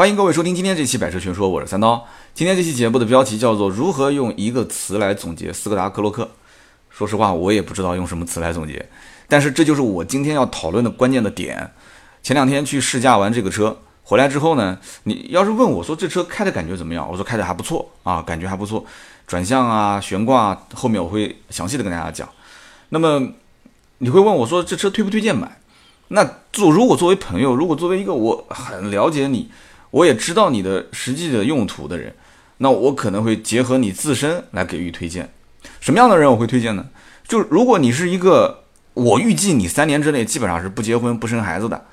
欢迎各位收听今天这期《百车全说》，我是三刀。今天这期节目的标题叫做“如何用一个词来总结斯柯达克洛克”。说实话，我也不知道用什么词来总结，但是这就是我今天要讨论的关键的点。前两天去试驾完这个车回来之后呢，你要是问我说这车开的感觉怎么样，我说开的还不错啊，感觉还不错。转向啊，悬挂啊，后面我会详细的跟大家讲。那么你会问我说这车推不推荐买？那做如果作为朋友，如果作为一个我很了解你。我也知道你的实际的用途的人，那我可能会结合你自身来给予推荐。什么样的人我会推荐呢？就是如果你是一个，我预计你三年之内基本上是不结婚不生孩子的，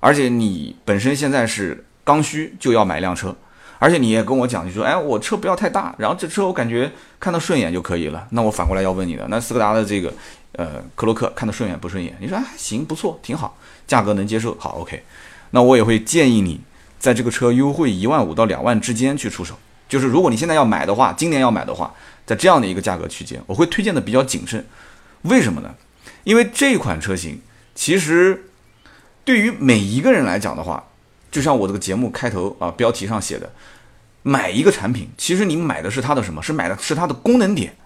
而且你本身现在是刚需就要买一辆车，而且你也跟我讲，你说哎我车不要太大，然后这车我感觉看到顺眼就可以了。那我反过来要问你的，那斯柯达的这个呃克洛克看得顺眼不顺眼？你说还行不错挺好，价格能接受，好 OK，那我也会建议你。在这个车优惠一万五到两万之间去出手，就是如果你现在要买的话，今年要买的话，在这样的一个价格区间，我会推荐的比较谨慎。为什么呢？因为这款车型其实对于每一个人来讲的话，就像我这个节目开头啊标题上写的，买一个产品，其实你买的是它的什么？是买的是它的功能点，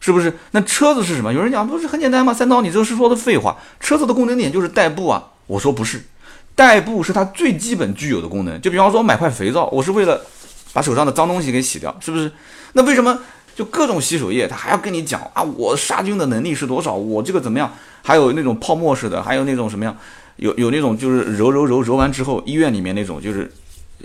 是不是？那车子是什么？有人讲不是很简单吗？三刀，你这是说的废话。车子的功能点就是代步啊。我说不是。代步是它最基本具有的功能，就比方说买块肥皂，我是为了把手上的脏东西给洗掉，是不是？那为什么就各种洗手液，它还要跟你讲啊？我杀菌的能力是多少？我这个怎么样？还有那种泡沫式的，还有那种什么样？有有那种就是揉揉揉揉完之后，医院里面那种就是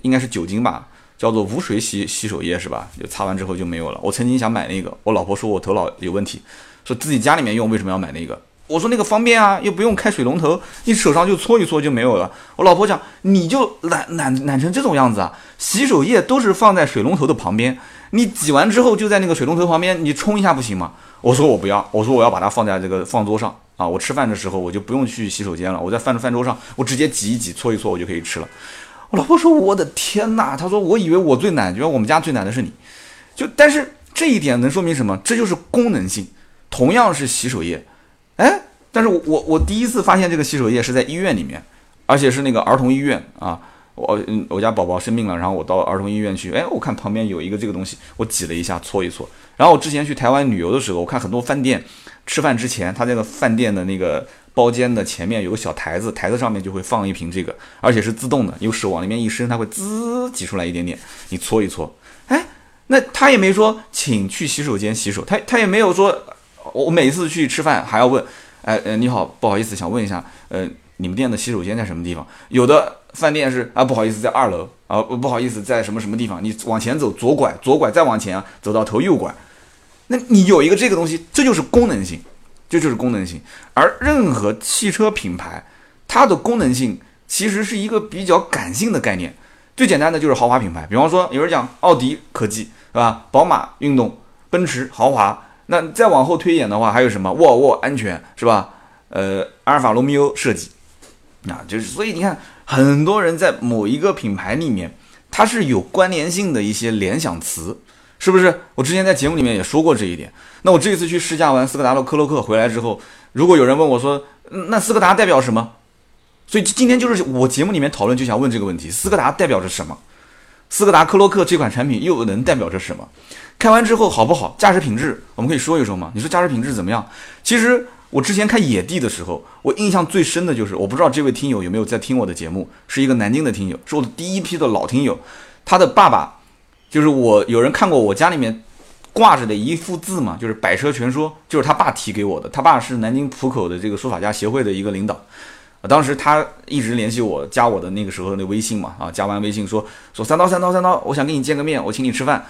应该是酒精吧，叫做无水洗洗手液是吧？就擦完之后就没有了。我曾经想买那个，我老婆说我头脑有问题，说自己家里面用为什么要买那个？我说那个方便啊，又不用开水龙头，你手上就搓一搓就没有了。我老婆讲，你就懒懒懒成这种样子啊！洗手液都是放在水龙头的旁边，你挤完之后就在那个水龙头旁边，你冲一下不行吗？我说我不要，我说我要把它放在这个饭桌上啊，我吃饭的时候我就不用去洗手间了，我在饭饭桌上我直接挤一挤搓一搓我就可以吃了。我老婆说我的天哪，她说我以为我最懒，觉得我们家最懒的是你，就但是这一点能说明什么？这就是功能性，同样是洗手液。哎，但是我我我第一次发现这个洗手液是在医院里面，而且是那个儿童医院啊。我嗯，我家宝宝生病了，然后我到儿童医院去，哎，我看旁边有一个这个东西，我挤了一下，搓一搓。然后我之前去台湾旅游的时候，我看很多饭店吃饭之前，他那个饭店的那个包间的前面有个小台子，台子上面就会放一瓶这个，而且是自动的，用手往里面一伸，它会滋挤出来一点点，你搓一搓。哎，那他也没说请去洗手间洗手，他他也没有说。我每次去吃饭还要问，哎呃你好，不好意思，想问一下，呃你们店的洗手间在什么地方？有的饭店是啊不好意思在二楼啊不好意思在什么什么地方？你往前走左拐左拐再往前走到头右拐，那你有一个这个东西，这就是功能性，这就是功能性。而任何汽车品牌，它的功能性其实是一个比较感性的概念。最简单的就是豪华品牌，比方说有人讲奥迪科技是吧？宝马运动，奔驰豪华。那再往后推演的话，还有什么沃尔沃安全是吧？呃，阿尔法罗密欧设计，那就是所以你看，很多人在某一个品牌里面，它是有关联性的一些联想词，是不是？我之前在节目里面也说过这一点。那我这一次去试驾完斯柯达的科洛克回来之后，如果有人问我说，那斯柯达代表什么？所以今天就是我节目里面讨论就想问这个问题：斯柯达代表着什么？斯柯达科洛克这款产品又能代表着什么？开完之后好不好？驾驶品质我们可以说一说吗？你说驾驶品质怎么样？其实我之前开野地的时候，我印象最深的就是，我不知道这位听友有没有在听我的节目，是一个南京的听友，是我的第一批的老听友。他的爸爸就是我，有人看过我家里面挂着的一幅字嘛，就是《百车全说》，就是他爸提给我的。他爸是南京浦口的这个书法家协会的一个领导，当时他一直联系我，加我的那个时候的微信嘛，啊，加完微信说说三刀三刀三刀，我想跟你见个面，我请你吃饭。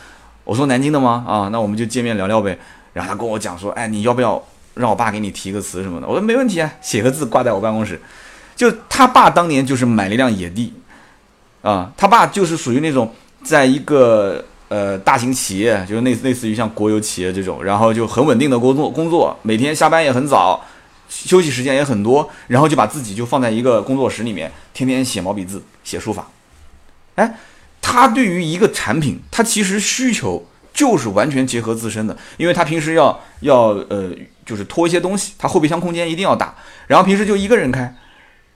我说南京的吗？啊，那我们就见面聊聊呗。然后他跟我讲说，哎，你要不要让我爸给你提个词什么的？我说没问题啊，写个字挂在我办公室。就他爸当年就是买了一辆野地，啊，他爸就是属于那种在一个呃大型企业，就是类类似于像国有企业这种，然后就很稳定的工作，工作每天下班也很早，休息时间也很多，然后就把自己就放在一个工作室里面，天天写毛笔字，写书法，哎。他对于一个产品，他其实需求就是完全结合自身的，因为他平时要要呃，就是拖一些东西，他后备箱空间一定要大，然后平时就一个人开，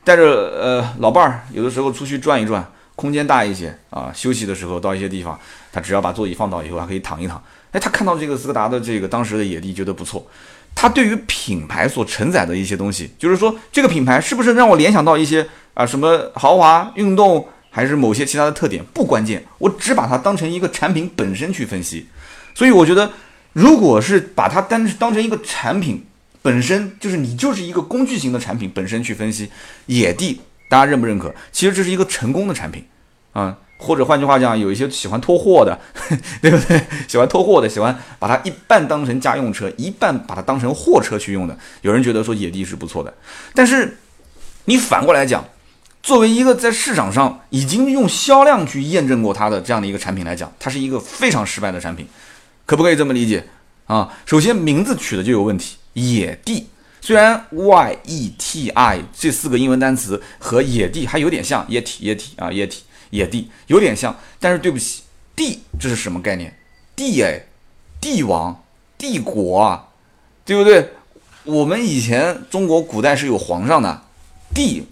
带着呃老伴儿，有的时候出去转一转，空间大一些啊，休息的时候到一些地方，他只要把座椅放倒以后，还可以躺一躺。哎，他看到这个斯柯达的这个当时的野地，觉得不错。他对于品牌所承载的一些东西，就是说这个品牌是不是让我联想到一些啊什么豪华、运动，还是某些其他的特点，不关键，我只把它当成一个产品本身去分析。所以我觉得，如果是把它当当成一个产品本身，就是你就是一个工具型的产品本身去分析野地，大家认不认可？其实这是一个成功的产品啊。或者换句话讲，有一些喜欢拖货的，对不对？喜欢拖货的，喜欢把它一半当成家用车，一半把它当成货车去用的。有人觉得说野地是不错的，但是你反过来讲，作为一个在市场上已经用销量去验证过它的这样的一个产品来讲，它是一个非常失败的产品，可不可以这么理解啊？首先名字取的就有问题，野地虽然 Y E T I 这四个英文单词和野地还有点像，液体液体啊液体。野地有点像，但是对不起，帝这是什么概念？帝哎，帝王、帝国啊，对不对？我们以前中国古代是有皇上的，帝，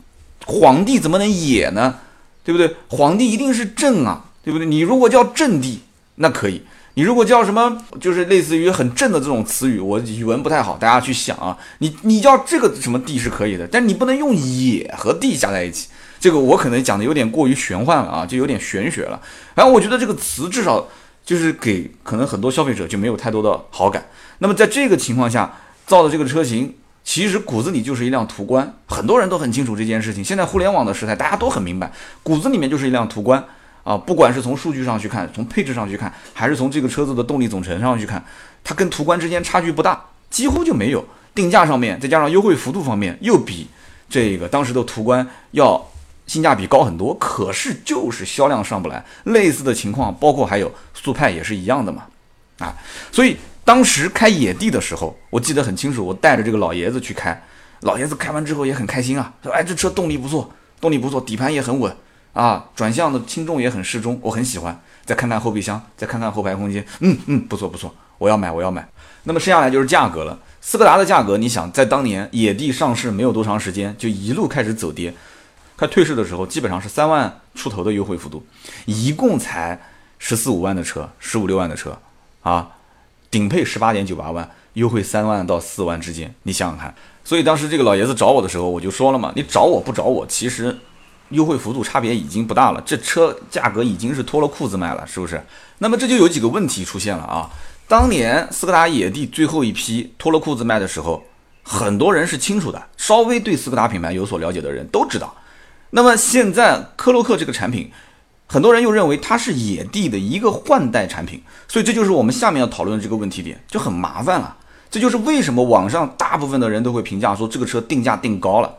皇帝怎么能野呢？对不对？皇帝一定是正啊，对不对？你如果叫正帝，那可以；你如果叫什么，就是类似于很正的这种词语，我语文不太好，大家去想啊。你你叫这个什么帝是可以的，但你不能用野和帝加在一起。这个我可能讲的有点过于玄幻了啊，就有点玄学了。然后我觉得这个词至少就是给可能很多消费者就没有太多的好感。那么在这个情况下造的这个车型，其实骨子里就是一辆途观，很多人都很清楚这件事情。现在互联网的时代，大家都很明白，骨子里面就是一辆途观啊。不管是从数据上去看，从配置上去看，还是从这个车子的动力总成上去看，它跟途观之间差距不大，几乎就没有。定价上面再加上优惠幅度方面，又比这个当时的途观要。性价比高很多，可是就是销量上不来。类似的情况，包括还有速派也是一样的嘛，啊，所以当时开野地的时候，我记得很清楚，我带着这个老爷子去开，老爷子开完之后也很开心啊，说：“哎，这车动力不错，动力不错，底盘也很稳啊，转向的轻重也很适中，我很喜欢。”再看看后备箱，再看看后排空间，嗯嗯，不错不错，我要买我要买。那么剩下来就是价格了，斯柯达的价格，你想在当年野地上市没有多长时间，就一路开始走跌。它退市的时候，基本上是三万出头的优惠幅度，一共才十四五万的车，十五六万的车，啊，顶配十八点九八万，优惠三万到四万之间，你想想看。所以当时这个老爷子找我的时候，我就说了嘛，你找我不找我，其实优惠幅度差别已经不大了，这车价格已经是脱了裤子卖了，是不是？那么这就有几个问题出现了啊。当年斯柯达野地最后一批脱了裤子卖的时候，很多人是清楚的，稍微对斯柯达品牌有所了解的人都知道。那么现在科洛克这个产品，很多人又认为它是野地的一个换代产品，所以这就是我们下面要讨论的这个问题点，就很麻烦了。这就是为什么网上大部分的人都会评价说这个车定价定高了，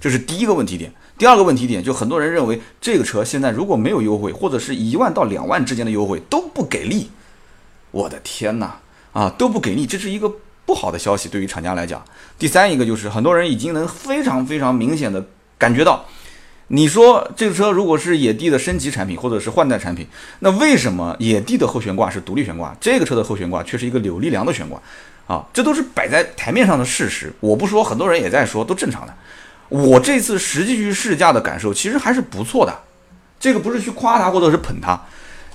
这是第一个问题点。第二个问题点，就很多人认为这个车现在如果没有优惠，或者是一万到两万之间的优惠都不给力。我的天哪，啊都不给力，这是一个不好的消息对于厂家来讲。第三一个就是很多人已经能非常非常明显的感觉到。你说这个车如果是野地的升级产品或者是换代产品，那为什么野地的后悬挂是独立悬挂，这个车的后悬挂却是一个扭力梁的悬挂？啊，这都是摆在台面上的事实，我不说，很多人也在说，都正常的。我这次实际去试驾的感受其实还是不错的，这个不是去夸它或者是捧它，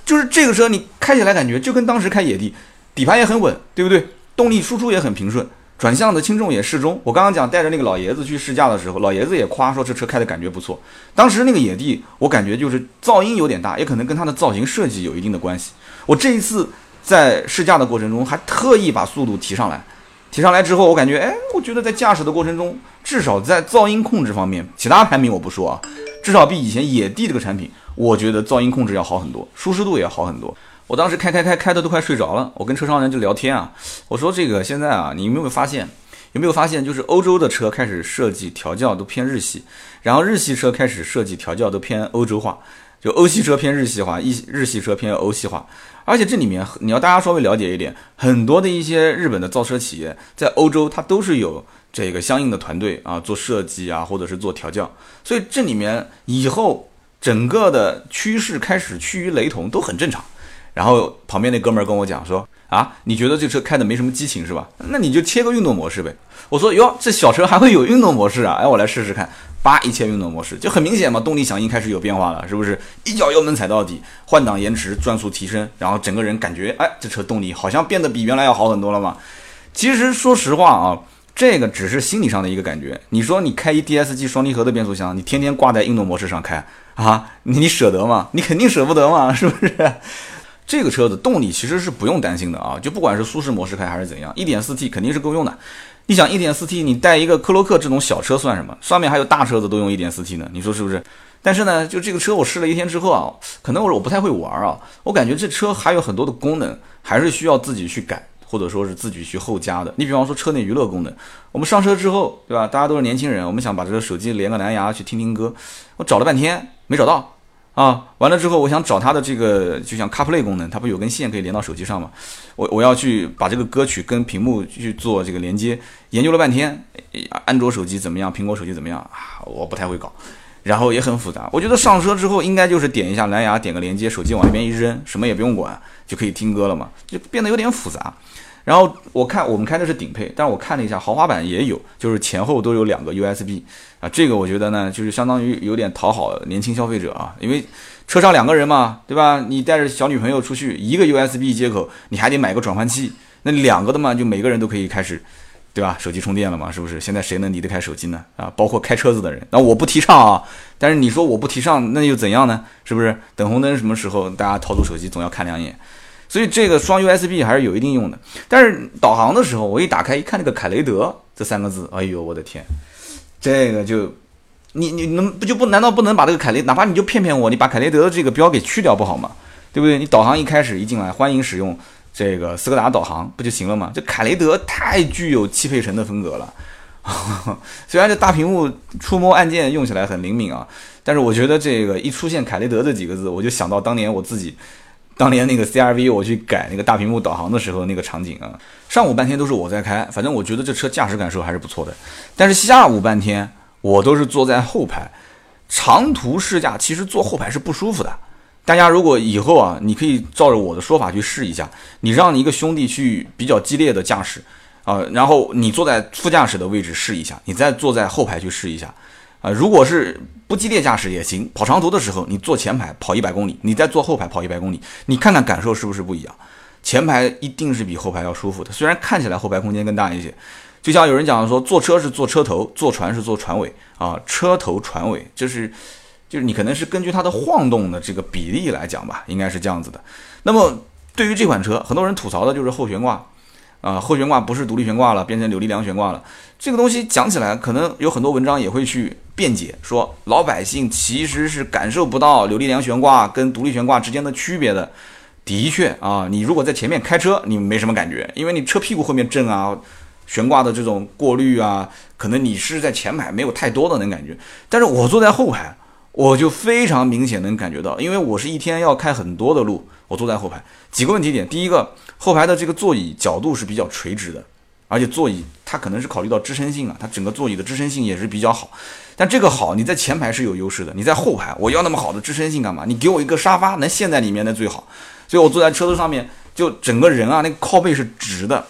就是这个车你开起来感觉就跟当时开野地，底盘也很稳，对不对？动力输出也很平顺。转向的轻重也适中。我刚刚讲带着那个老爷子去试驾的时候，老爷子也夸说这车开的感觉不错。当时那个野地，我感觉就是噪音有点大，也可能跟它的造型设计有一定的关系。我这一次在试驾的过程中，还特意把速度提上来。提上来之后，我感觉，哎，我觉得在驾驶的过程中，至少在噪音控制方面，其他产品我不说啊，至少比以前野地这个产品，我觉得噪音控制要好很多，舒适度也好很多。我当时开开开开的都快睡着了，我跟车商人就聊天啊，我说这个现在啊，你有没有发现，有没有发现，就是欧洲的车开始设计调教都偏日系，然后日系车开始设计调教都偏欧洲化，就欧系车偏日系化，日日系车偏欧系化，而且这里面你要大家稍微了解一点，很多的一些日本的造车企业在欧洲它都是有这个相应的团队啊做设计啊或者是做调教，所以这里面以后整个的趋势开始趋于雷同都很正常。然后旁边那哥们儿跟我讲说啊，你觉得这车开的没什么激情是吧？那你就切个运动模式呗。我说哟，这小车还会有运动模式啊？哎，我来试试看。叭一切运动模式，就很明显嘛，动力响应开始有变化了，是不是？一脚油门踩到底，换挡延迟，转速提升，然后整个人感觉，哎，这车动力好像变得比原来要好很多了嘛。其实说实话啊，这个只是心理上的一个感觉。你说你开一 DSG 双离合的变速箱，你天天挂在运动模式上开啊，你舍得吗？你肯定舍不得嘛，是不是？这个车子动力其实是不用担心的啊，就不管是舒适模式开还是怎样，1.4T 肯定是够用的。你想 1.4T，你带一个科洛克这种小车算什么？上面还有大车子都用 1.4T 呢，你说是不是？但是呢，就这个车我试了一天之后啊，可能我我不太会玩啊，我感觉这车还有很多的功能还是需要自己去改，或者说是自己去后加的。你比方说车内娱乐功能，我们上车之后，对吧？大家都是年轻人，我们想把这个手机连个蓝牙去听听歌，我找了半天没找到。啊，完了之后，我想找它的这个，就像 CarPlay 功能，它不有根线可以连到手机上吗？我我要去把这个歌曲跟屏幕去做这个连接，研究了半天，安卓手机怎么样，苹果手机怎么样啊？我不太会搞，然后也很复杂。我觉得上车之后应该就是点一下蓝牙，点个连接，手机往那边一扔，什么也不用管，就可以听歌了嘛，就变得有点复杂。然后我看我们开的是顶配，但是我看了一下豪华版也有，就是前后都有两个 USB 啊，这个我觉得呢，就是相当于有点讨好年轻消费者啊，因为车上两个人嘛，对吧？你带着小女朋友出去，一个 USB 接口，你还得买个转换器，那两个的嘛，就每个人都可以开始，对吧？手机充电了嘛，是不是？现在谁能离得开手机呢？啊，包括开车子的人，那我不提倡啊，但是你说我不提倡，那又怎样呢？是不是？等红灯什么时候，大家掏出手机总要看两眼。所以这个双 USB 还是有一定用的，但是导航的时候，我一打开一看那个凯雷德这三个字，哎呦我的天，这个就你你能不就不难道不能把这个凯雷，哪怕你就骗骗我，你把凯雷德的这个标给去掉不好吗？对不对？你导航一开始一进来，欢迎使用这个斯柯达导航不就行了吗？这凯雷德太具有汽配城的风格了，虽然这大屏幕触摸按键用起来很灵敏啊，但是我觉得这个一出现凯雷德这几个字，我就想到当年我自己。当年那个 CRV 我去改那个大屏幕导航的时候那个场景啊，上午半天都是我在开，反正我觉得这车驾驶感受还是不错的。但是下午半天我都是坐在后排，长途试驾其实坐后排是不舒服的。大家如果以后啊，你可以照着我的说法去试一下，你让你一个兄弟去比较激烈的驾驶啊，然后你坐在副驾驶的位置试一下，你再坐在后排去试一下。啊，如果是不激烈驾驶也行，跑长途的时候，你坐前排跑一百公里，你再坐后排跑一百公里，你看看感受是不是不一样？前排一定是比后排要舒服的，虽然看起来后排空间更大一些。就像有人讲说，坐车是坐车头，坐船是坐船尾啊，车头船尾就是就是你可能是根据它的晃动的这个比例来讲吧，应该是这样子的。那么对于这款车，很多人吐槽的就是后悬挂。啊，后悬挂不是独立悬挂了，变成扭力梁悬挂了。这个东西讲起来，可能有很多文章也会去辩解，说老百姓其实是感受不到扭力梁悬挂跟独立悬挂之间的区别的。的确啊，你如果在前面开车，你没什么感觉，因为你车屁股后面震啊，悬挂的这种过滤啊，可能你是在前排没有太多的那感觉。但是我坐在后排，我就非常明显能感觉到，因为我是一天要开很多的路，我坐在后排，几个问题点，第一个。后排的这个座椅角度是比较垂直的，而且座椅它可能是考虑到支撑性啊，它整个座椅的支撑性也是比较好。但这个好，你在前排是有优势的，你在后排，我要那么好的支撑性干嘛？你给我一个沙发能陷在里面那最好。所以我坐在车子上面，就整个人啊，那个靠背是直的。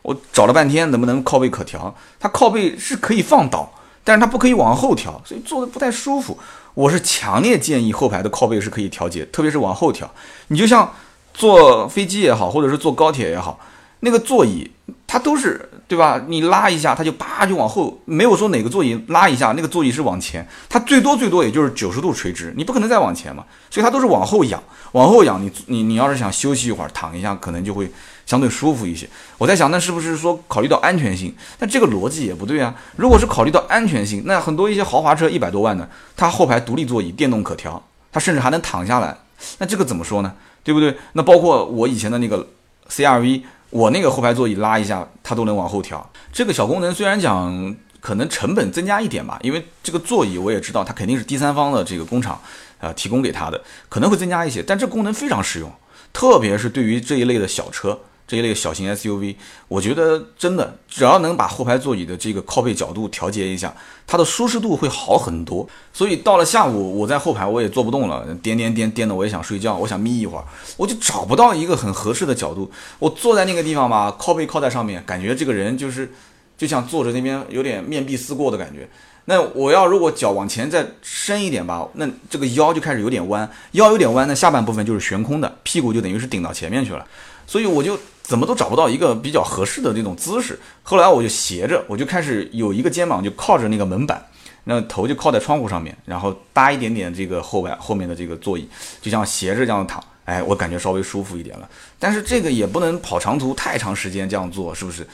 我找了半天，能不能靠背可调？它靠背是可以放倒，但是它不可以往后调，所以坐的不太舒服。我是强烈建议后排的靠背是可以调节，特别是往后调。你就像。坐飞机也好，或者是坐高铁也好，那个座椅它都是对吧？你拉一下，它就叭就往后，没有说哪个座椅拉一下，那个座椅是往前，它最多最多也就是九十度垂直，你不可能再往前嘛，所以它都是往后仰，往后仰，你你你要是想休息一会儿，躺一下，可能就会相对舒服一些。我在想，那是不是说考虑到安全性？那这个逻辑也不对啊。如果是考虑到安全性，那很多一些豪华车一百多万的，它后排独立座椅，电动可调，它甚至还能躺下来，那这个怎么说呢？对不对？那包括我以前的那个 CRV，我那个后排座椅拉一下，它都能往后调。这个小功能虽然讲可能成本增加一点吧，因为这个座椅我也知道它肯定是第三方的这个工厂啊提供给他的，可能会增加一些，但这功能非常实用，特别是对于这一类的小车。这一类小型 SUV，我觉得真的只要能把后排座椅的这个靠背角度调节一下，它的舒适度会好很多。所以到了下午，我在后排我也坐不动了，颠颠颠颠的，我也想睡觉，我想眯一会儿，我就找不到一个很合适的角度。我坐在那个地方吧，靠背靠在上面，感觉这个人就是就像坐着那边有点面壁思过的感觉。那我要如果脚往前再伸一点吧，那这个腰就开始有点弯，腰有点弯，那下半部分就是悬空的，屁股就等于是顶到前面去了。所以我就怎么都找不到一个比较合适的那种姿势。后来我就斜着，我就开始有一个肩膀就靠着那个门板，那头就靠在窗户上面，然后搭一点点这个后排后面的这个座椅，就像斜着这样躺。哎，我感觉稍微舒服一点了。但是这个也不能跑长途太长时间这样做，是不是？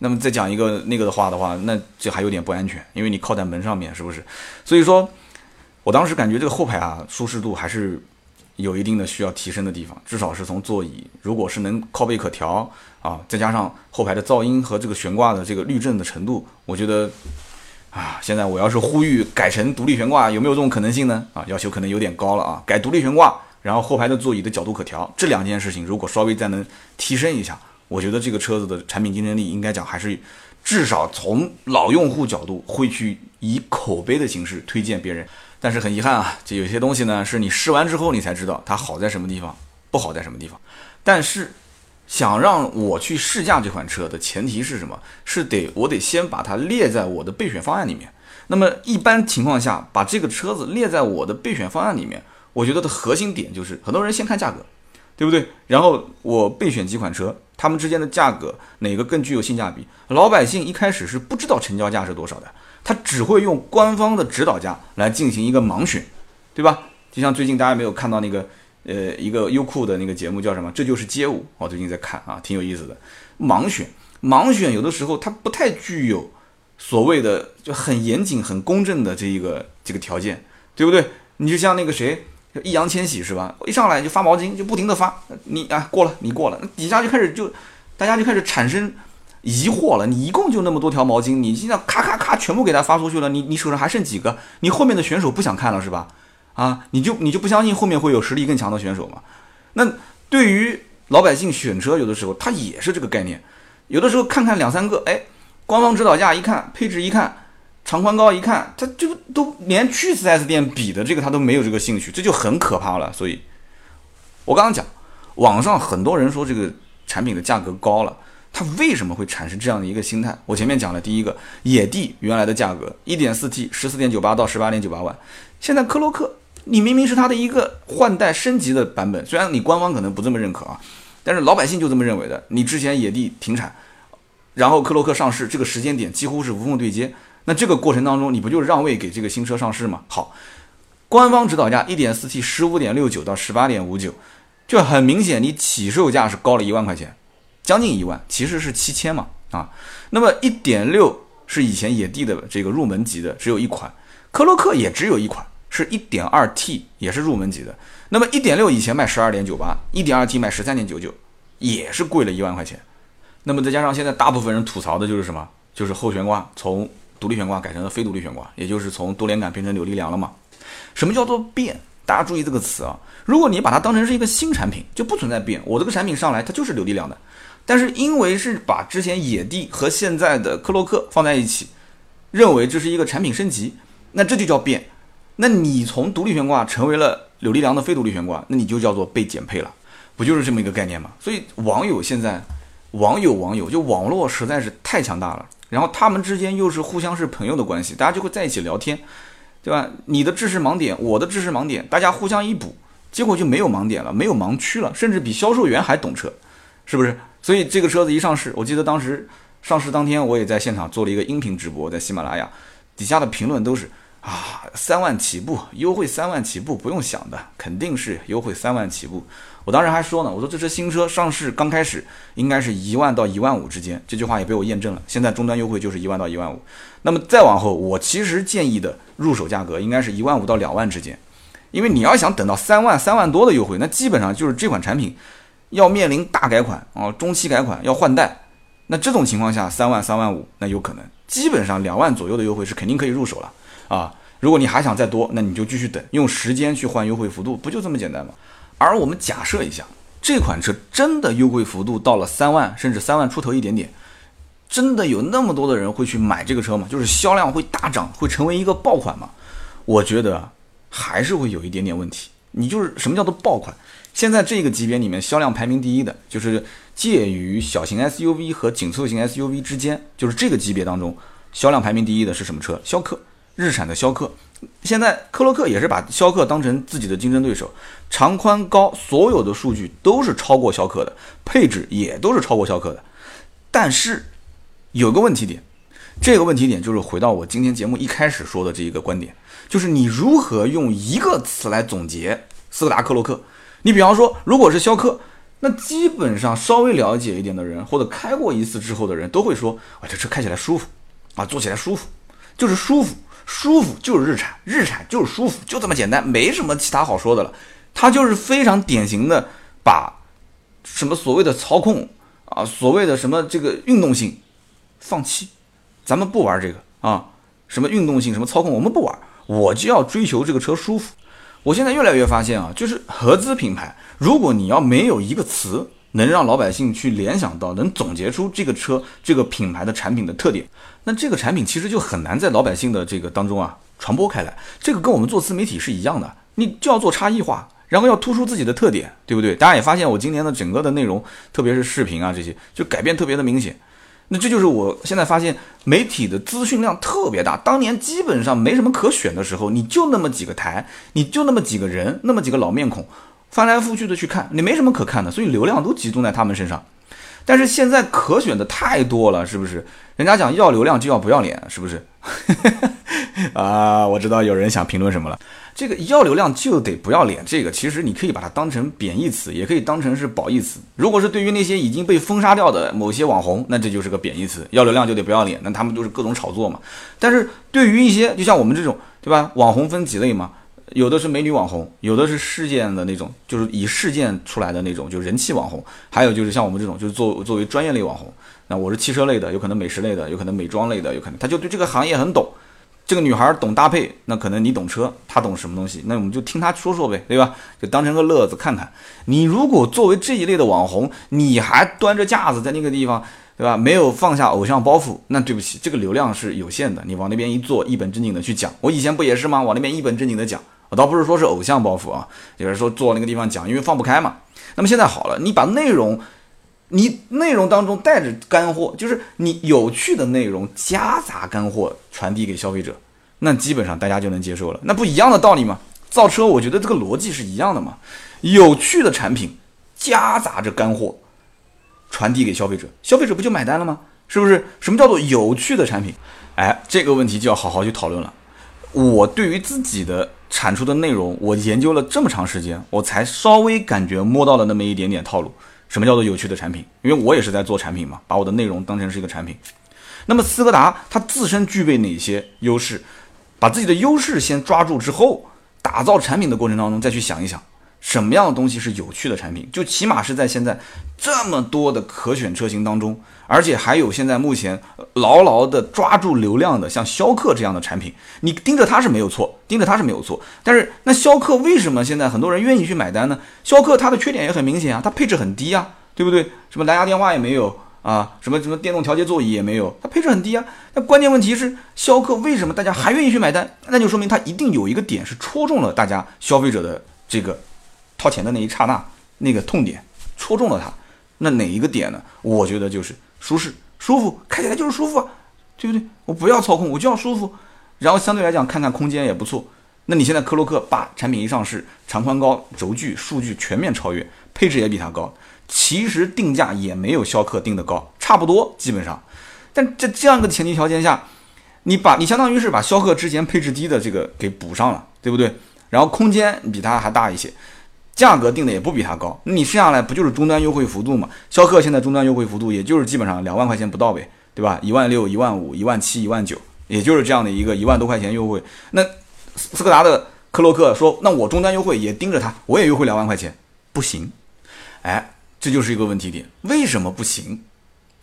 那么再讲一个那个的话的话，那这还有点不安全，因为你靠在门上面，是不是？所以说，我当时感觉这个后排啊，舒适度还是有一定的需要提升的地方，至少是从座椅，如果是能靠背可调啊，再加上后排的噪音和这个悬挂的这个滤震的程度，我觉得啊，现在我要是呼吁改成独立悬挂，有没有这种可能性呢？啊，要求可能有点高了啊，改独立悬挂，然后后排的座椅的角度可调，这两件事情如果稍微再能提升一下。我觉得这个车子的产品竞争力应该讲还是至少从老用户角度会去以口碑的形式推荐别人。但是很遗憾啊，就有些东西呢是你试完之后你才知道它好在什么地方，不好在什么地方。但是想让我去试驾这款车的前提是什么？是得我得先把它列在我的备选方案里面。那么一般情况下，把这个车子列在我的备选方案里面，我觉得的核心点就是很多人先看价格，对不对？然后我备选几款车。他们之间的价格哪个更具有性价比？老百姓一开始是不知道成交价是多少的，他只会用官方的指导价来进行一个盲选，对吧？就像最近大家没有看到那个，呃，一个优酷的那个节目叫什么？这就是街舞，我最近在看啊，挺有意思的。盲选，盲选有的时候它不太具有所谓的就很严谨、很公正的这一个这个条件，对不对？你就像那个谁？易烊千玺是吧？一上来就发毛巾，就不停的发，你啊过了，你过了，底下就开始就，大家就开始产生疑惑了。你一共就那么多条毛巾，你现在咔咔咔全部给他发出去了，你你手上还剩几个？你后面的选手不想看了是吧？啊，你就你就不相信后面会有实力更强的选手吗？那对于老百姓选车，有的时候他也是这个概念，有的时候看看两三个，哎，官方指导价一看，配置一看。长宽高一看，他就都连去 4S 店比的这个他都没有这个兴趣，这就很可怕了。所以，我刚刚讲，网上很多人说这个产品的价格高了，它为什么会产生这样的一个心态？我前面讲了，第一个，野地原来的价格 1.4T 14.98到18.98万，现在科洛克，你明明是它的一个换代升级的版本，虽然你官方可能不这么认可啊，但是老百姓就这么认为的。你之前野地停产，然后科洛克上市，这个时间点几乎是无缝对接。那这个过程当中，你不就是让位给这个新车上市吗？好，官方指导价一点四 T 十五点六九到十八点五九，就很明显，你起售价是高了一万块钱，将近一万，其实是七千嘛啊。那么一点六是以前野地的这个入门级的，只有一款，科洛克也只有一款，是一点二 T 也是入门级的。那么一点六以前卖十二点九八，一点二 T 卖十三点九九，也是贵了一万块钱。那么再加上现在大部分人吐槽的就是什么？就是后悬挂从独立悬挂改成了非独立悬挂，也就是从多连杆变成扭力梁了嘛？什么叫做变？大家注意这个词啊！如果你把它当成是一个新产品，就不存在变。我这个产品上来它就是扭力梁的，但是因为是把之前野地和现在的克洛克放在一起，认为这是一个产品升级，那这就叫变。那你从独立悬挂成为了柳力梁的非独立悬挂，那你就叫做被减配了，不就是这么一个概念吗？所以网友现在，网友网友就网络实在是太强大了。然后他们之间又是互相是朋友的关系，大家就会在一起聊天，对吧？你的知识盲点，我的知识盲点，大家互相一补，结果就没有盲点了，没有盲区了，甚至比销售员还懂车，是不是？所以这个车子一上市，我记得当时上市当天，我也在现场做了一个音频直播，在喜马拉雅，底下的评论都是啊，三万起步，优惠三万起步，不用想的，肯定是优惠三万起步。我当时还说呢，我说这车新车上市刚开始，应该是一万到一万五之间，这句话也被我验证了。现在终端优惠就是一万到一万五，那么再往后，我其实建议的入手价格应该是一万五到两万之间，因为你要想等到三万、三万多的优惠，那基本上就是这款产品要面临大改款啊，中期改款要换代，那这种情况下，三万、三万五那有可能，基本上两万左右的优惠是肯定可以入手了啊。如果你还想再多，那你就继续等，用时间去换优惠幅度，不就这么简单吗？而我们假设一下，这款车真的优惠幅度到了三万，甚至三万出头一点点，真的有那么多的人会去买这个车吗？就是销量会大涨，会成为一个爆款吗？我觉得还是会有一点点问题。你就是什么叫做爆款？现在这个级别里面销量排名第一的，就是介于小型 SUV 和紧凑型 SUV 之间，就是这个级别当中，销量排名第一的是什么车？逍客，日产的逍客。现在科洛克也是把逍客当成自己的竞争对手，长宽高所有的数据都是超过逍客的，配置也都是超过逍客的。但是有个问题点，这个问题点就是回到我今天节目一开始说的这一个观点，就是你如何用一个词来总结斯柯达科洛克？你比方说，如果是逍客，那基本上稍微了解一点的人，或者开过一次之后的人都会说，哇，这车开起来舒服啊，坐起来舒服，就是舒服。舒服就是日产，日产就是舒服，就这么简单，没什么其他好说的了。它就是非常典型的把什么所谓的操控啊，所谓的什么这个运动性放弃，咱们不玩这个啊，什么运动性，什么操控，我们不玩，我就要追求这个车舒服。我现在越来越发现啊，就是合资品牌，如果你要没有一个词。能让老百姓去联想到，能总结出这个车这个品牌的产品的特点，那这个产品其实就很难在老百姓的这个当中啊传播开来。这个跟我们做自媒体是一样的，你就要做差异化，然后要突出自己的特点，对不对？大家也发现我今年的整个的内容，特别是视频啊这些，就改变特别的明显。那这就是我现在发现媒体的资讯量特别大。当年基本上没什么可选的时候，你就那么几个台，你就那么几个人，那么几个老面孔。翻来覆去的去看，你没什么可看的，所以流量都集中在他们身上。但是现在可选的太多了，是不是？人家讲要流量就要不要脸，是不是？啊，我知道有人想评论什么了。这个要流量就得不要脸，这个其实你可以把它当成贬义词，也可以当成是褒义词。如果是对于那些已经被封杀掉的某些网红，那这就是个贬义词。要流量就得不要脸，那他们都是各种炒作嘛。但是对于一些就像我们这种，对吧？网红分几类嘛？有的是美女网红，有的是事件的那种，就是以事件出来的那种，就是人气网红。还有就是像我们这种，就是作作为专业类网红。那我是汽车类的，有可能美食类的，有可能美妆类的，有可能他就对这个行业很懂。这个女孩懂搭配，那可能你懂车，她懂什么东西，那我们就听她说说呗，对吧？就当成个乐子看看。你如果作为这一类的网红，你还端着架子在那个地方，对吧？没有放下偶像包袱，那对不起，这个流量是有限的。你往那边一坐，一本正经的去讲，我以前不也是吗？往那边一本正经的讲。我倒不是说是偶像包袱啊，就是说坐那个地方讲，因为放不开嘛。那么现在好了，你把内容，你内容当中带着干货，就是你有趣的内容夹杂干货传递给消费者，那基本上大家就能接受了。那不一样的道理吗？造车我觉得这个逻辑是一样的嘛。有趣的产品夹杂着干货传递给消费者，消费者不就买单了吗？是不是？什么叫做有趣的产品？哎，这个问题就要好好去讨论了。我对于自己的。产出的内容，我研究了这么长时间，我才稍微感觉摸到了那么一点点套路。什么叫做有趣的产品？因为我也是在做产品嘛，把我的内容当成是一个产品。那么斯柯达它自身具备哪些优势？把自己的优势先抓住之后，打造产品的过程当中再去想一想。什么样的东西是有趣的产品？就起码是在现在这么多的可选车型当中，而且还有现在目前牢牢的抓住流量的，像逍客这样的产品，你盯着它是没有错，盯着它是没有错。但是那逍客为什么现在很多人愿意去买单呢？逍客它的缺点也很明显啊，它配置很低啊，对不对？什么蓝牙电话也没有啊，什么什么电动调节座椅也没有，它配置很低啊。那关键问题是逍客为什么大家还愿意去买单？那就说明它一定有一个点是戳中了大家消费者的这个。掏钱的那一刹那，那个痛点戳中了它，那哪一个点呢？我觉得就是舒适、舒服，开起来就是舒服，对不对？我不要操控，我就要舒服。然后相对来讲，看看空间也不错。那你现在科洛克把产品一上市，长宽高、轴距、数据全面超越，配置也比它高，其实定价也没有逍客定的高，差不多基本上。但在这样一个前提条件下，你把你相当于是把逍客之前配置低的这个给补上了，对不对？然后空间比它还大一些。价格定的也不比它高，你剩下来不就是终端优惠幅度嘛？逍客现在终端优惠幅度也就是基本上两万块钱不到呗，对吧？一万六、一万五、一万七、一万九，也就是这样的一个一万多块钱优惠。那斯柯达的科洛克说，那我终端优惠也盯着它，我也优惠两万块钱，不行。哎，这就是一个问题点，为什么不行？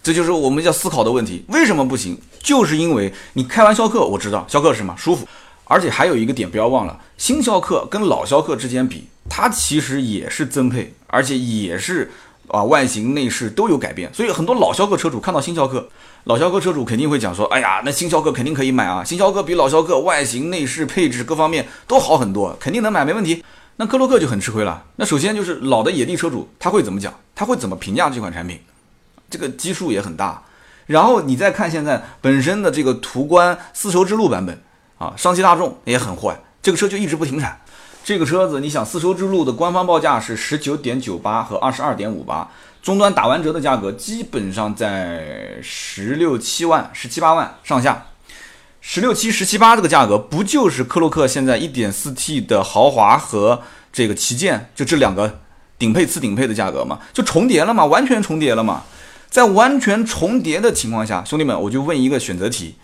这就是我们要思考的问题，为什么不行？就是因为你开完逍客，我知道逍客是什么舒服。而且还有一个点，不要忘了，新逍客跟老逍客之间比，它其实也是增配，而且也是啊外形内饰都有改变。所以很多老逍客车主看到新逍客，老逍客车主肯定会讲说：“哎呀，那新逍客肯定可以买啊！新逍客比老逍客外形内饰配置各方面都好很多，肯定能买，没问题。”那克洛克就很吃亏了。那首先就是老的野地车主他会怎么讲？他会怎么评价这款产品？这个基数也很大。然后你再看现在本身的这个途观丝绸之路版本啊，上汽大众也很坏，这个车就一直不停产。这个车子你想，丝绸之路的官方报价是十九点九八和二十二点五八，终端打完折的价格基本上在十六七万、十七八万上下。十六七、十七八这个价格，不就是克洛克现在一点四 T 的豪华和这个旗舰就这两个顶配次顶配的价格吗？就重叠了嘛，完全重叠了嘛。在完全重叠的情况下，兄弟们，我就问一个选择题：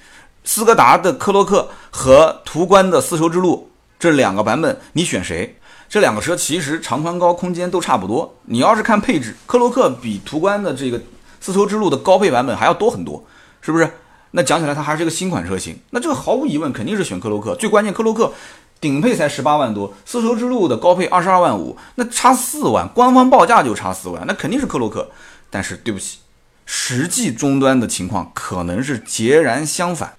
斯柯达的科洛克和途观的丝绸之路这两个版本，你选谁？这两个车其实长宽高、空间都差不多。你要是看配置，科洛克比途观的这个丝绸之路的高配版本还要多很多，是不是？那讲起来，它还是一个新款车型，那这个毫无疑问肯定是选科洛克。最关键，科洛克顶配才十八万多，丝绸之路的高配二十二万五，那差四万，官方报价就差四万，那肯定是科洛克。但是对不起，实际终端的情况可能是截然相反。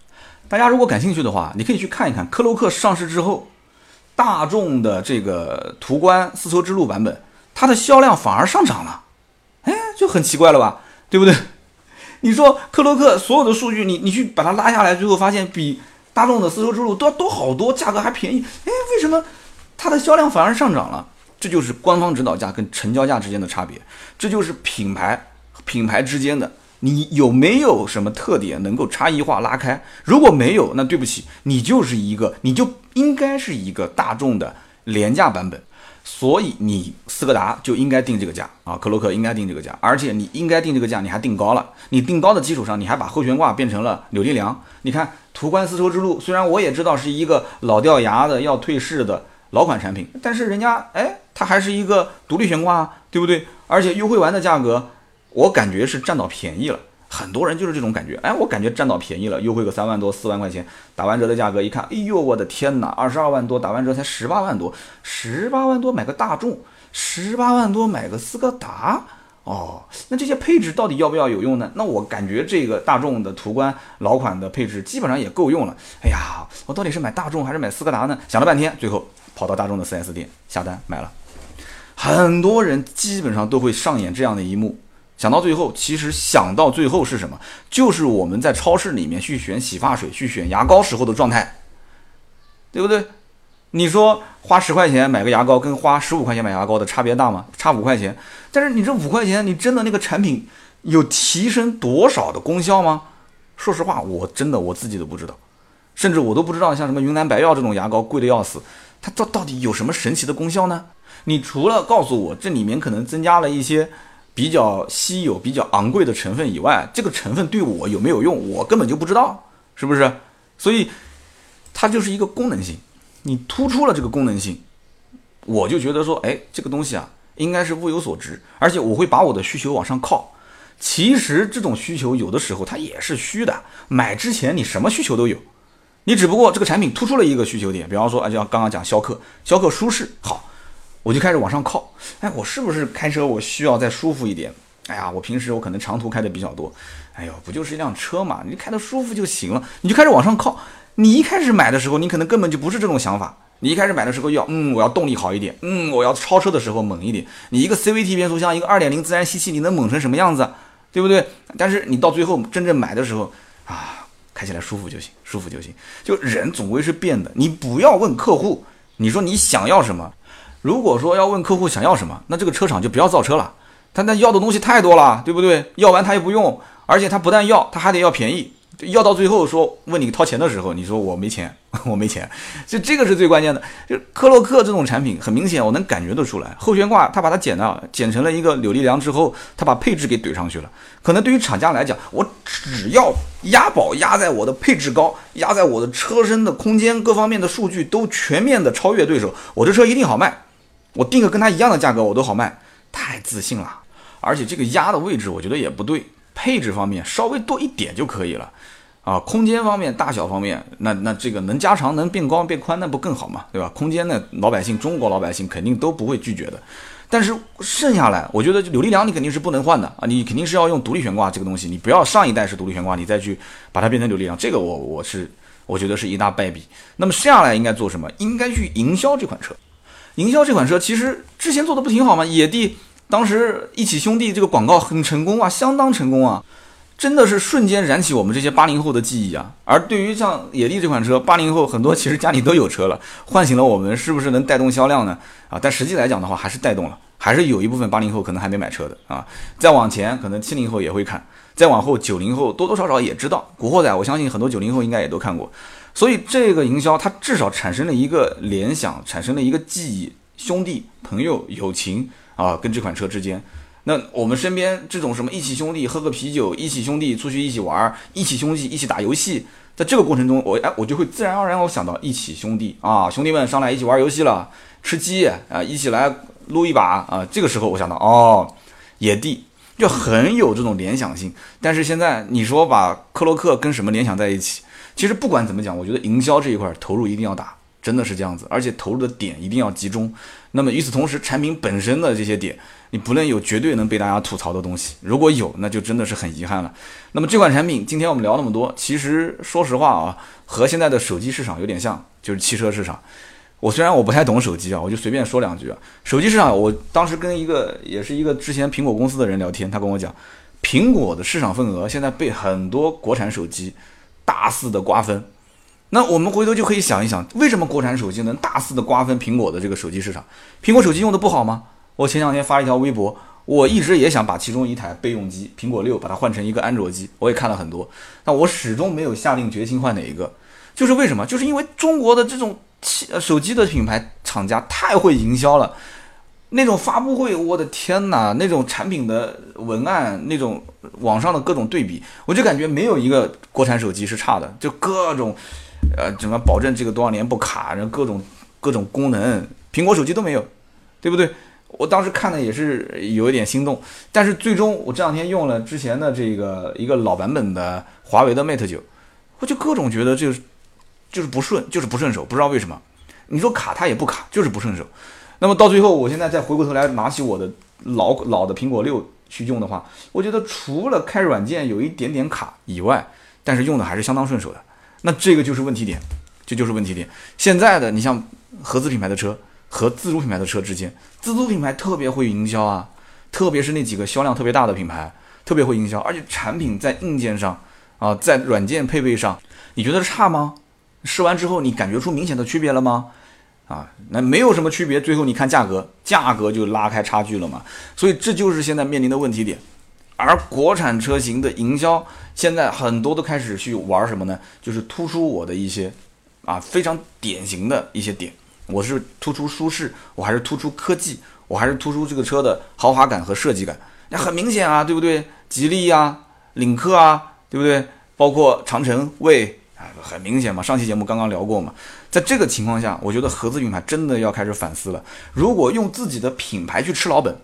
大家如果感兴趣的话，你可以去看一看科洛克上市之后，大众的这个途观丝绸之路版本，它的销量反而上涨了，哎，就很奇怪了吧，对不对？你说克洛克所有的数据，你你去把它拉下来，最后发现比大众的丝绸之路都要多好多，价格还便宜。哎，为什么它的销量反而上涨了？这就是官方指导价跟成交价之间的差别，这就是品牌品牌之间的，你有没有什么特点能够差异化拉开？如果没有，那对不起，你就是一个，你就应该是一个大众的廉价版本。所以你斯柯达就应该定这个价啊，克洛克应该定这个价，而且你应该定这个价，你还定高了。你定高的基础上，你还把后悬挂变成了扭力梁。你看途观丝绸之路，虽然我也知道是一个老掉牙的要退市的老款产品，但是人家哎，它还是一个独立悬挂，对不对？而且优惠完的价格，我感觉是占到便宜了。很多人就是这种感觉，哎，我感觉占到便宜了，优惠个三万多、四万块钱，打完折的价格一看，哎呦，我的天哪，二十二万多，打完折才十八万多，十八万多买个大众，十八万多买个斯柯达，哦，那这些配置到底要不要有用呢？那我感觉这个大众的途观老款的配置基本上也够用了。哎呀，我到底是买大众还是买斯柯达呢？想了半天，最后跑到大众的 4S 店下单买了。很多人基本上都会上演这样的一幕。想到最后，其实想到最后是什么？就是我们在超市里面去选洗发水、去选牙膏时候的状态，对不对？你说花十块钱买个牙膏，跟花十五块钱买牙膏的差别大吗？差五块钱。但是你这五块钱，你真的那个产品有提升多少的功效吗？说实话，我真的我自己都不知道，甚至我都不知道像什么云南白药这种牙膏贵的要死，它到到底有什么神奇的功效呢？你除了告诉我这里面可能增加了一些。比较稀有、比较昂贵的成分以外，这个成分对我有没有用，我根本就不知道，是不是？所以它就是一个功能性，你突出了这个功能性，我就觉得说，哎，这个东西啊，应该是物有所值，而且我会把我的需求往上靠。其实这种需求有的时候它也是虚的，买之前你什么需求都有，你只不过这个产品突出了一个需求点，比方说，啊，像刚刚讲逍客，逍客舒适好。我就开始往上靠，哎，我是不是开车我需要再舒服一点？哎呀，我平时我可能长途开的比较多，哎呦，不就是一辆车嘛，你开的舒服就行了，你就开始往上靠。你一开始买的时候，你可能根本就不是这种想法，你一开始买的时候要，嗯，我要动力好一点，嗯，我要超车的时候猛一点。你一个 CVT 变速箱，一个2.0自然吸气，你能猛成什么样子？对不对？但是你到最后真正买的时候，啊，开起来舒服就行，舒服就行。就人总归是变的，你不要问客户，你说你想要什么？如果说要问客户想要什么，那这个车厂就不要造车了。他那要的东西太多了，对不对？要完他又不用，而且他不但要，他还得要便宜。要到最后说问你掏钱的时候，你说我没钱，我没钱，就这个是最关键的。就科洛克这种产品，很明显我能感觉得出来，后悬挂他把它剪了，剪成了一个扭力梁之后，他把配置给怼上去了。可能对于厂家来讲，我只要押宝压在我的配置高，压在我的车身的空间各方面的数据都全面的超越对手，我这车一定好卖。我定个跟他一样的价格，我都好卖，太自信了。而且这个压的位置，我觉得也不对，配置方面稍微多一点就可以了。啊，空间方面、大小方面，那那这个能加长、能变高、变宽，那不更好嘛，对吧？空间呢，老百姓、中国老百姓肯定都不会拒绝的。但是剩下来，我觉得扭力梁你肯定是不能换的啊，你肯定是要用独立悬挂这个东西，你不要上一代是独立悬挂，你再去把它变成扭力梁，这个我我是我觉得是一大败笔。那么剩下来应该做什么？应该去营销这款车。营销这款车其实之前做的不挺好吗？野地当时一起兄弟这个广告很成功啊，相当成功啊，真的是瞬间燃起我们这些八零后的记忆啊。而对于像野地这款车，八零后很多其实家里都有车了，唤醒了我们，是不是能带动销量呢？啊，但实际来讲的话，还是带动了，还是有一部分八零后可能还没买车的啊。再往前，可能七零后也会看，再往后九零后多多少少也知道《古惑仔》，我相信很多九零后应该也都看过。所以这个营销它至少产生了一个联想，产生了一个记忆，兄弟、朋友、友情啊，跟这款车之间。那我们身边这种什么一起兄弟喝个啤酒，一起兄弟出去一起玩，一起兄弟一起打游戏，在这个过程中，我哎我就会自然而然我想到一起兄弟啊，兄弟们上来一起玩游戏了，吃鸡啊，一起来撸一把啊。这个时候我想到哦，野地就很有这种联想性。但是现在你说把克洛克跟什么联想在一起？其实不管怎么讲，我觉得营销这一块投入一定要大，真的是这样子，而且投入的点一定要集中。那么与此同时，产品本身的这些点，你不能有绝对能被大家吐槽的东西。如果有，那就真的是很遗憾了。那么这款产品，今天我们聊那么多，其实说实话啊，和现在的手机市场有点像，就是汽车市场。我虽然我不太懂手机啊，我就随便说两句啊。手机市场，我当时跟一个也是一个之前苹果公司的人聊天，他跟我讲，苹果的市场份额现在被很多国产手机。大肆的瓜分，那我们回头就可以想一想，为什么国产手机能大肆的瓜分苹果的这个手机市场？苹果手机用的不好吗？我前两天发了一条微博，我一直也想把其中一台备用机苹果六把它换成一个安卓机，我也看了很多，但我始终没有下定决心换哪一个，就是为什么？就是因为中国的这种手机的品牌厂家太会营销了。那种发布会，我的天哪！那种产品的文案，那种网上的各种对比，我就感觉没有一个国产手机是差的，就各种，呃，怎么保证这个多少年不卡，然后各种各种功能，苹果手机都没有，对不对？我当时看的也是有一点心动，但是最终我这两天用了之前的这个一个老版本的华为的 Mate 九，我就各种觉得就是就是不顺，就是不顺手，不知道为什么。你说卡它也不卡，就是不顺手。那么到最后，我现在再回过头来拿起我的老老的苹果六去用的话，我觉得除了开软件有一点点卡以外，但是用的还是相当顺手的。那这个就是问题点，这就是问题点。现在的你像合资品牌的车和自主品牌的车之间，自主品牌特别会营销啊，特别是那几个销量特别大的品牌，特别会营销，而且产品在硬件上啊，在软件配备上，你觉得差吗？试完之后你感觉出明显的区别了吗？啊，那没有什么区别，最后你看价格，价格就拉开差距了嘛。所以这就是现在面临的问题点。而国产车型的营销，现在很多都开始去玩什么呢？就是突出我的一些啊非常典型的一些点。我是突出舒适，我还是突出科技，我还是突出这个车的豪华感和设计感。那很明显啊，对不对？吉利呀，领克啊，对不对？包括长城、魏。很明显嘛，上期节目刚刚聊过嘛，在这个情况下，我觉得合资品牌真的要开始反思了。如果用自己的品牌去吃老本，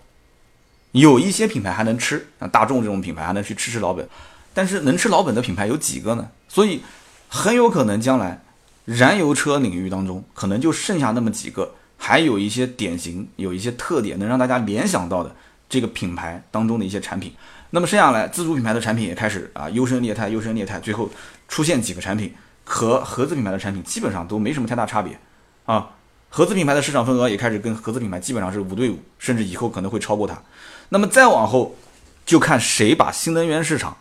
有一些品牌还能吃，像大众这种品牌还能去吃吃老本，但是能吃老本的品牌有几个呢？所以很有可能将来燃油车领域当中，可能就剩下那么几个，还有一些典型、有一些特点能让大家联想到的这个品牌当中的一些产品。那么剩下来自主品牌的产品也开始啊优胜劣汰，优胜劣汰，最后出现几个产品和合资品牌的产品基本上都没什么太大差别啊。合资品牌的市场份额也开始跟合资品牌基本上是五对五，甚至以后可能会超过它。那么再往后，就看谁把新能源市场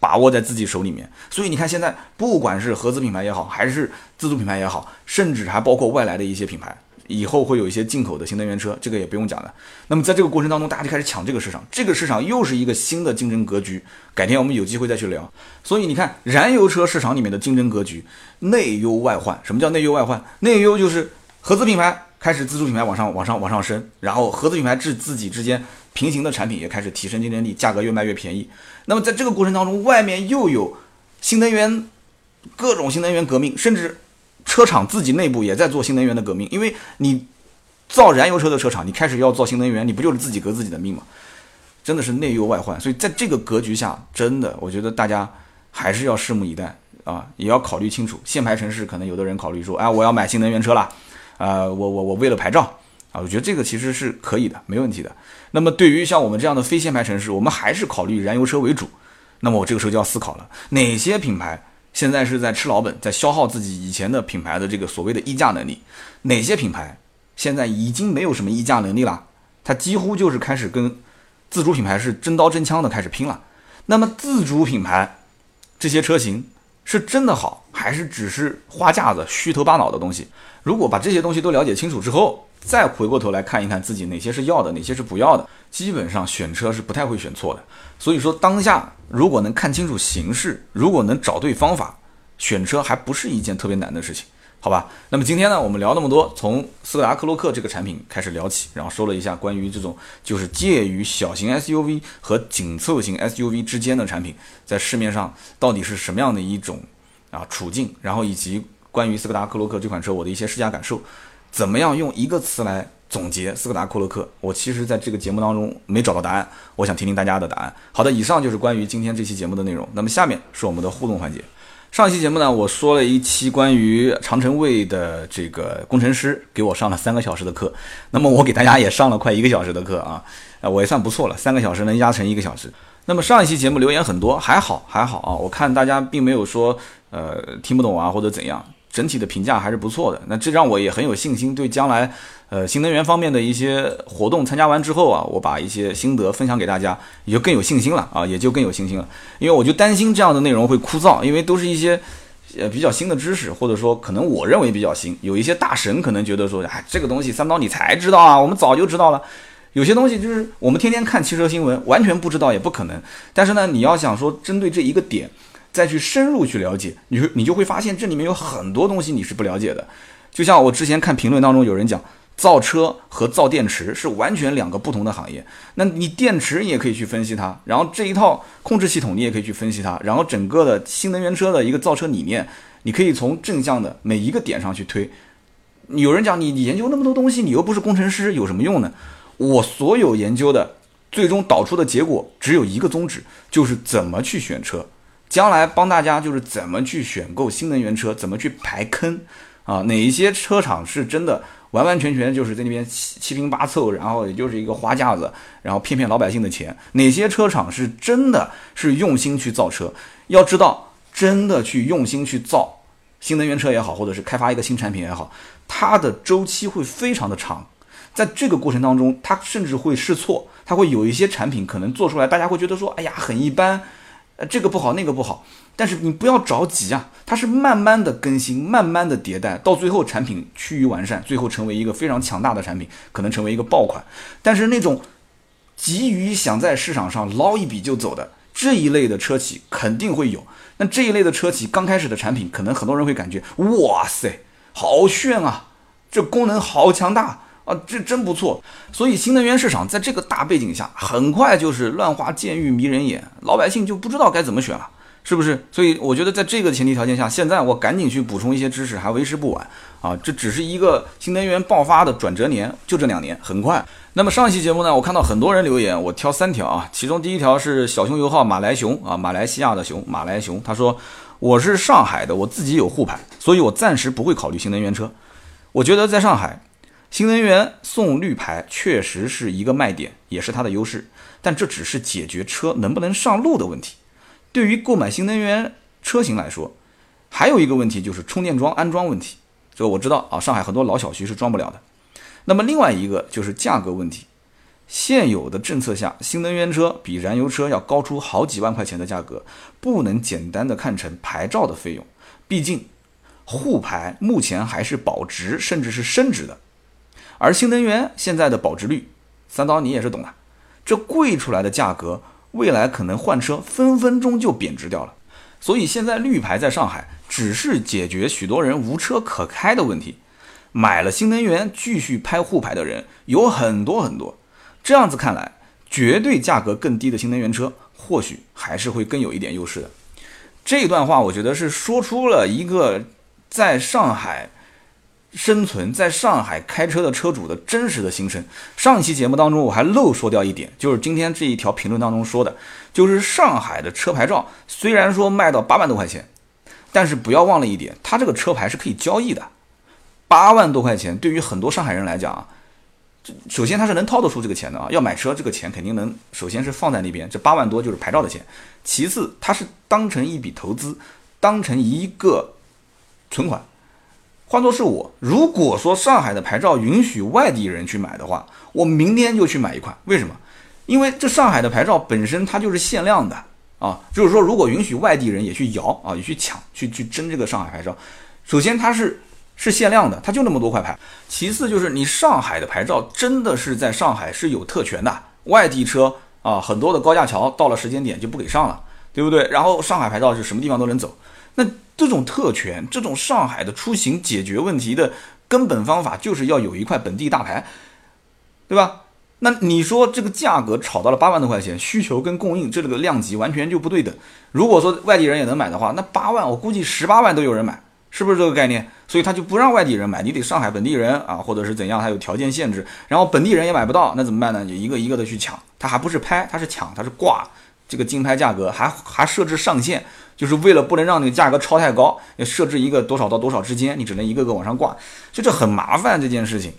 把握在自己手里面。所以你看现在不管是合资品牌也好，还是自主品牌也好，甚至还包括外来的一些品牌。以后会有一些进口的新能源车，这个也不用讲了。那么在这个过程当中，大家就开始抢这个市场，这个市场又是一个新的竞争格局。改天我们有机会再去聊。所以你看，燃油车市场里面的竞争格局，内忧外患。什么叫内忧外患？内忧就是合资品牌开始自主品牌往上、往上、往上升，然后合资品牌至自己之间平行的产品也开始提升竞争力，价格越卖越便宜。那么在这个过程当中，外面又有新能源各种新能源革命，甚至。车厂自己内部也在做新能源的革命，因为你造燃油车的车厂，你开始要造新能源，你不就是自己革自己的命吗？真的是内忧外患。所以在这个格局下，真的，我觉得大家还是要拭目以待啊，也要考虑清楚。限牌城市可能有的人考虑说，哎，我要买新能源车了，啊，我我我为了牌照啊，我觉得这个其实是可以的，没问题的。那么对于像我们这样的非限牌城市，我们还是考虑燃油车为主。那么我这个时候就要思考了，哪些品牌？现在是在吃老本，在消耗自己以前的品牌的这个所谓的溢价能力。哪些品牌现在已经没有什么溢价能力了？它几乎就是开始跟自主品牌是真刀真枪的开始拼了。那么自主品牌这些车型是真的好，还是只是花架子、虚头巴脑的东西？如果把这些东西都了解清楚之后，再回过头来看一看自己哪些是要的，哪些是不要的，基本上选车是不太会选错的。所以说，当下如果能看清楚形势，如果能找对方法，选车还不是一件特别难的事情。好吧，那么今天呢，我们聊那么多，从斯柯达克洛克这个产品开始聊起，然后说了一下关于这种就是介于小型 SUV 和紧凑型 SUV 之间的产品，在市面上到底是什么样的一种啊处境，然后以及关于斯柯达克洛克这款车我的一些试驾感受，怎么样用一个词来总结斯柯达克洛克？我其实在这个节目当中没找到答案，我想听听大家的答案。好的，以上就是关于今天这期节目的内容，那么下面是我们的互动环节。上一期节目呢，我说了一期关于长城卫的这个工程师给我上了三个小时的课，那么我给大家也上了快一个小时的课啊，呃，我也算不错了，三个小时能压成一个小时。那么上一期节目留言很多，还好还好啊，我看大家并没有说呃听不懂啊或者怎样。整体的评价还是不错的，那这让我也很有信心，对将来，呃，新能源方面的一些活动参加完之后啊，我把一些心得分享给大家，也就更有信心了啊，也就更有信心了。因为我就担心这样的内容会枯燥，因为都是一些呃比较新的知识，或者说可能我认为比较新，有一些大神可能觉得说，哎，这个东西三刀你才知道啊，我们早就知道了。有些东西就是我们天天看汽车新闻，完全不知道也不可能。但是呢，你要想说针对这一个点。再去深入去了解，你你就会发现这里面有很多东西你是不了解的。就像我之前看评论当中有人讲，造车和造电池是完全两个不同的行业。那你电池你也可以去分析它，然后这一套控制系统你也可以去分析它，然后整个的新能源车的一个造车理念，你可以从正向的每一个点上去推。有人讲你你研究那么多东西，你又不是工程师，有什么用呢？我所有研究的最终导出的结果只有一个宗旨，就是怎么去选车。将来帮大家就是怎么去选购新能源车，怎么去排坑啊？哪一些车厂是真的完完全全就是在那边七七拼八凑，然后也就是一个花架子，然后骗骗老百姓的钱？哪些车厂是真的是用心去造车？要知道，真的去用心去造新能源车也好，或者是开发一个新产品也好，它的周期会非常的长，在这个过程当中，它甚至会试错，它会有一些产品可能做出来，大家会觉得说，哎呀，很一般。呃，这个不好，那个不好，但是你不要着急啊，它是慢慢的更新，慢慢的迭代，到最后产品趋于完善，最后成为一个非常强大的产品，可能成为一个爆款。但是那种急于想在市场上捞一笔就走的这一类的车企肯定会有。那这一类的车企刚开始的产品，可能很多人会感觉，哇塞，好炫啊，这功能好强大。啊，这真不错。所以新能源市场在这个大背景下，很快就是乱花渐欲迷人眼，老百姓就不知道该怎么选了，是不是？所以我觉得在这个前提条件下，现在我赶紧去补充一些知识，还为时不晚啊！这只是一个新能源爆发的转折年，就这两年，很快。那么上一期节目呢，我看到很多人留言，我挑三条啊，其中第一条是小熊油耗马来熊啊，马来西亚的熊，马来熊，他说我是上海的，我自己有沪牌，所以我暂时不会考虑新能源车。我觉得在上海。新能源送绿牌确实是一个卖点，也是它的优势，但这只是解决车能不能上路的问题。对于购买新能源车型来说，还有一个问题就是充电桩安装问题。这我知道啊，上海很多老小区是装不了的。那么另外一个就是价格问题。现有的政策下，新能源车比燃油车要高出好几万块钱的价格，不能简单的看成牌照的费用。毕竟，沪牌目前还是保值甚至是升值的。而新能源现在的保值率，三刀你也是懂的，这贵出来的价格，未来可能换车分分钟就贬值掉了。所以现在绿牌在上海只是解决许多人无车可开的问题，买了新能源继续拍沪牌的人有很多很多。这样子看来，绝对价格更低的新能源车或许还是会更有一点优势的。这段话我觉得是说出了一个在上海。生存在上海开车的车主的真实的心声。上一期节目当中我还漏说掉一点，就是今天这一条评论当中说的，就是上海的车牌照虽然说卖到八万多块钱，但是不要忘了一点，它这个车牌是可以交易的。八万多块钱对于很多上海人来讲啊，首先他是能掏得出这个钱的啊，要买车这个钱肯定能，首先是放在那边，这八万多就是牌照的钱。其次，他是当成一笔投资，当成一个存款。换作是我，如果说上海的牌照允许外地人去买的话，我明天就去买一款。为什么？因为这上海的牌照本身它就是限量的啊，就是说如果允许外地人也去摇啊，也去抢，去去争这个上海牌照，首先它是是限量的，它就那么多块牌。其次就是你上海的牌照真的是在上海是有特权的，外地车啊很多的高架桥到了时间点就不给上了，对不对？然后上海牌照是什么地方都能走，那。这种特权，这种上海的出行解决问题的根本方法，就是要有一块本地大牌，对吧？那你说这个价格炒到了八万多块钱，需求跟供应这个量级完全就不对等。如果说外地人也能买的话，那八万我估计十八万都有人买，是不是这个概念？所以他就不让外地人买，你得上海本地人啊，或者是怎样，他有条件限制。然后本地人也买不到，那怎么办呢？就一个一个的去抢，他还不是拍，他是抢，他是挂这个竞拍价格，还还设置上限。就是为了不能让你价格超太高，要设置一个多少到多少之间，你只能一个个往上挂，就这很麻烦这件事情。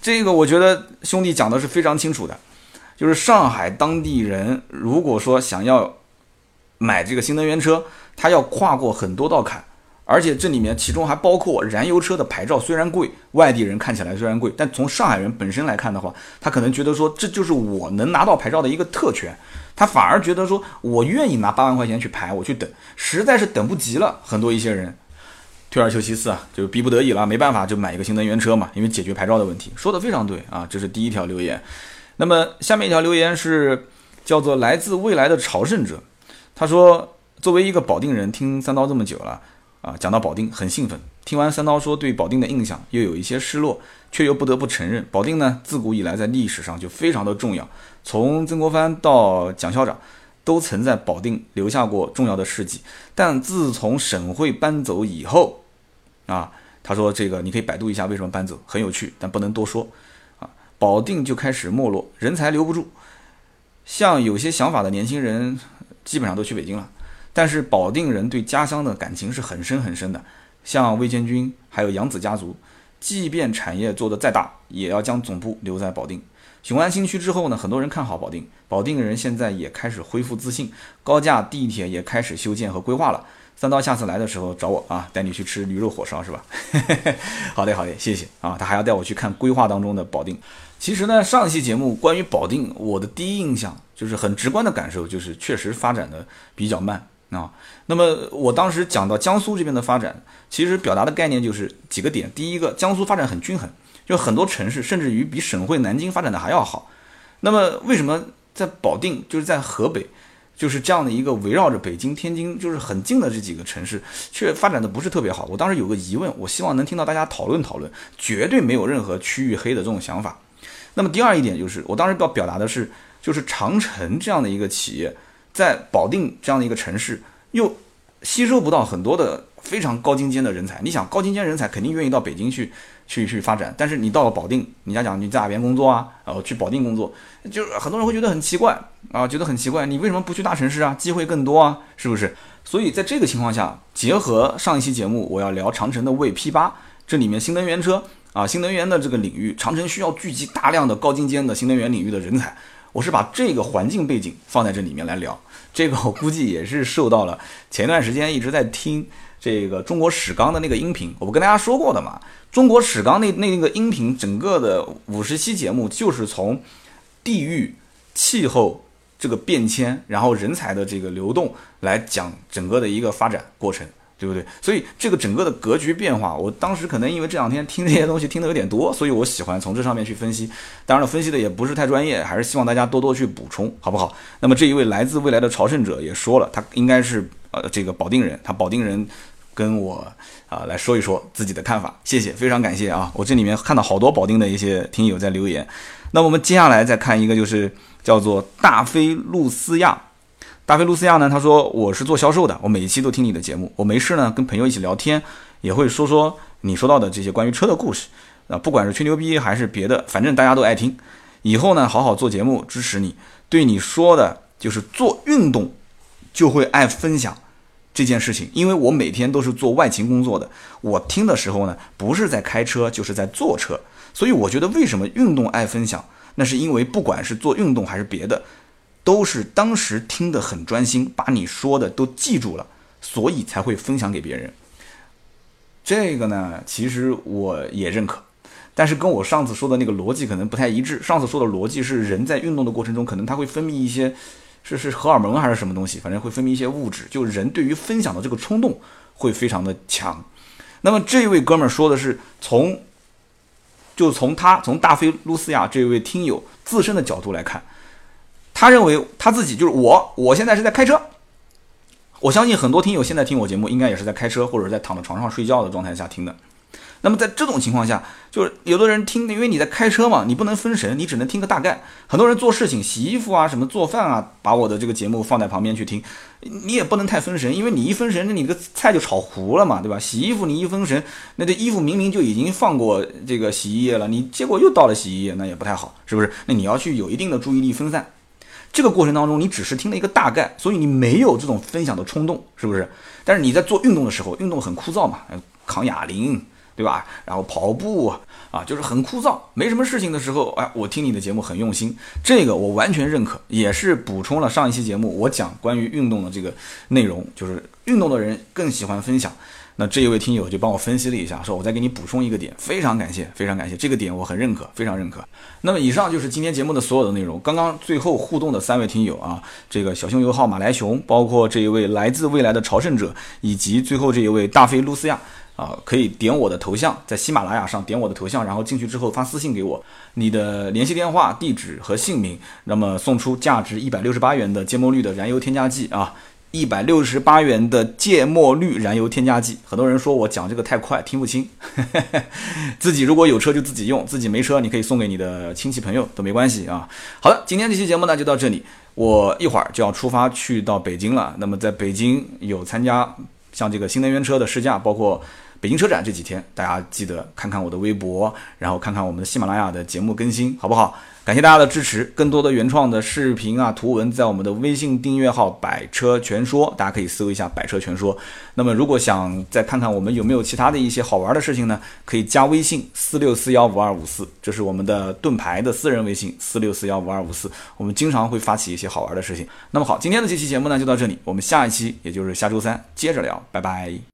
这个我觉得兄弟讲的是非常清楚的，就是上海当地人如果说想要买这个新能源车，他要跨过很多道坎。而且这里面其中还包括燃油车的牌照，虽然贵，外地人看起来虽然贵，但从上海人本身来看的话，他可能觉得说这就是我能拿到牌照的一个特权，他反而觉得说我愿意拿八万块钱去排，我去等，实在是等不及了。很多一些人退而求其次啊，就逼不得已了，没办法就买一个新能源车嘛，因为解决牌照的问题。说的非常对啊，这是第一条留言。那么下面一条留言是叫做来自未来的朝圣者，他说作为一个保定人，听三刀这么久了。啊，讲到保定很兴奋。听完三刀说对保定的印象，又有一些失落，却又不得不承认，保定呢自古以来在历史上就非常的重要。从曾国藩到蒋校长，都曾在保定留下过重要的事迹。但自从省会搬走以后，啊，他说这个你可以百度一下为什么搬走，很有趣，但不能多说。啊，保定就开始没落，人才留不住，像有些想法的年轻人，基本上都去北京了。但是保定人对家乡的感情是很深很深的，像魏建军还有杨子家族，即便产业做得再大，也要将总部留在保定。雄安新区之后呢，很多人看好保定，保定人现在也开始恢复自信，高架地铁也开始修建和规划了。三刀下次来的时候找我啊，带你去吃驴肉火烧是吧？好的好的，谢谢啊。他还要带我去看规划当中的保定。其实呢，上一期节目关于保定，我的第一印象就是很直观的感受，就是确实发展的比较慢。啊，那么我当时讲到江苏这边的发展，其实表达的概念就是几个点。第一个，江苏发展很均衡，就很多城市甚至于比省会南京发展的还要好。那么为什么在保定，就是在河北，就是这样的一个围绕着北京、天津就是很近的这几个城市，却发展的不是特别好？我当时有个疑问，我希望能听到大家讨论讨论，绝对没有任何区域黑的这种想法。那么第二一点就是，我当时要表达的是，就是长城这样的一个企业。在保定这样的一个城市，又吸收不到很多的非常高精尖的人才。你想，高精尖人才肯定愿意到北京去，去去发展。但是你到了保定，你家讲你在哪边工作啊？然后去保定工作，就是很多人会觉得很奇怪啊，觉得很奇怪。你为什么不去大城市啊？机会更多啊，是不是？所以在这个情况下，结合上一期节目，我要聊长城的魏 P 八，这里面新能源车啊，新能源的这个领域，长城需要聚集大量的高精尖的新能源领域的人才。我是把这个环境背景放在这里面来聊，这个我估计也是受到了前段时间一直在听这个中国史纲的那个音频，我不跟大家说过的嘛？中国史纲那那个音频整个的五十期节目就是从地域、气候这个变迁，然后人才的这个流动来讲整个的一个发展过程。对不对？所以这个整个的格局变化，我当时可能因为这两天听这些东西听的有点多，所以我喜欢从这上面去分析。当然了，分析的也不是太专业，还是希望大家多多去补充，好不好？那么这一位来自未来的朝圣者也说了，他应该是呃这个保定人，他保定人跟我啊来说一说自己的看法。谢谢，非常感谢啊！我这里面看到好多保定的一些听友在留言。那我们接下来再看一个，就是叫做大飞路斯亚。大飞路斯亚呢？他说我是做销售的，我每一期都听你的节目。我没事呢，跟朋友一起聊天，也会说说你说到的这些关于车的故事啊，不管是吹牛逼还是别的，反正大家都爱听。以后呢，好好做节目，支持你。对你说的就是做运动就会爱分享这件事情，因为我每天都是做外勤工作的，我听的时候呢，不是在开车就是在坐车，所以我觉得为什么运动爱分享，那是因为不管是做运动还是别的。都是当时听得很专心，把你说的都记住了，所以才会分享给别人。这个呢，其实我也认可，但是跟我上次说的那个逻辑可能不太一致。上次说的逻辑是人在运动的过程中，可能他会分泌一些，是是荷尔蒙还是什么东西，反正会分泌一些物质，就人对于分享的这个冲动会非常的强。那么这位哥们儿说的是从，就从他从大飞露西亚这位听友自身的角度来看，他认为他自己就是我，我现在是在开车。我相信很多听友现在听我节目，应该也是在开车或者在躺在床上睡觉的状态下听的。那么在这种情况下，就是有的人听，因为你在开车嘛，你不能分神，你只能听个大概。很多人做事情、洗衣服啊、什么做饭啊，把我的这个节目放在旁边去听，你也不能太分神，因为你一分神，那你这个菜就炒糊了嘛，对吧？洗衣服你一分神，那这衣服明明就已经放过这个洗衣液了，你结果又倒了洗衣液，那也不太好，是不是？那你要去有一定的注意力分散。这个过程当中，你只是听了一个大概，所以你没有这种分享的冲动，是不是？但是你在做运动的时候，运动很枯燥嘛，扛哑铃，对吧？然后跑步啊，就是很枯燥，没什么事情的时候，哎，我听你的节目很用心，这个我完全认可，也是补充了上一期节目我讲关于运动的这个内容，就是运动的人更喜欢分享。那这一位听友就帮我分析了一下，说我再给你补充一个点，非常感谢，非常感谢，这个点我很认可，非常认可。那么以上就是今天节目的所有的内容。刚刚最后互动的三位听友啊，这个小熊油号马来熊，包括这一位来自未来的朝圣者，以及最后这一位大飞露西亚啊，可以点我的头像，在喜马拉雅上点我的头像，然后进去之后发私信给我你的联系电话、地址和姓名，那么送出价值一百六十八元的芥末绿的燃油添加剂啊。一百六十八元的芥末绿燃油添加剂，很多人说我讲这个太快听不清，自己如果有车就自己用，自己没车你可以送给你的亲戚朋友都没关系啊。好的，今天这期节目呢就到这里，我一会儿就要出发去到北京了。那么在北京有参加像这个新能源车的试驾，包括北京车展这几天，大家记得看看我的微博，然后看看我们的喜马拉雅的节目更新，好不好？感谢大家的支持，更多的原创的视频啊、图文，在我们的微信订阅号“百车全说”，大家可以搜一下“百车全说”。那么，如果想再看看我们有没有其他的一些好玩的事情呢？可以加微信四六四幺五二五四，这是我们的盾牌的私人微信四六四幺五二五四，我们经常会发起一些好玩的事情。那么好，今天的这期节目呢就到这里，我们下一期也就是下周三接着聊，拜拜。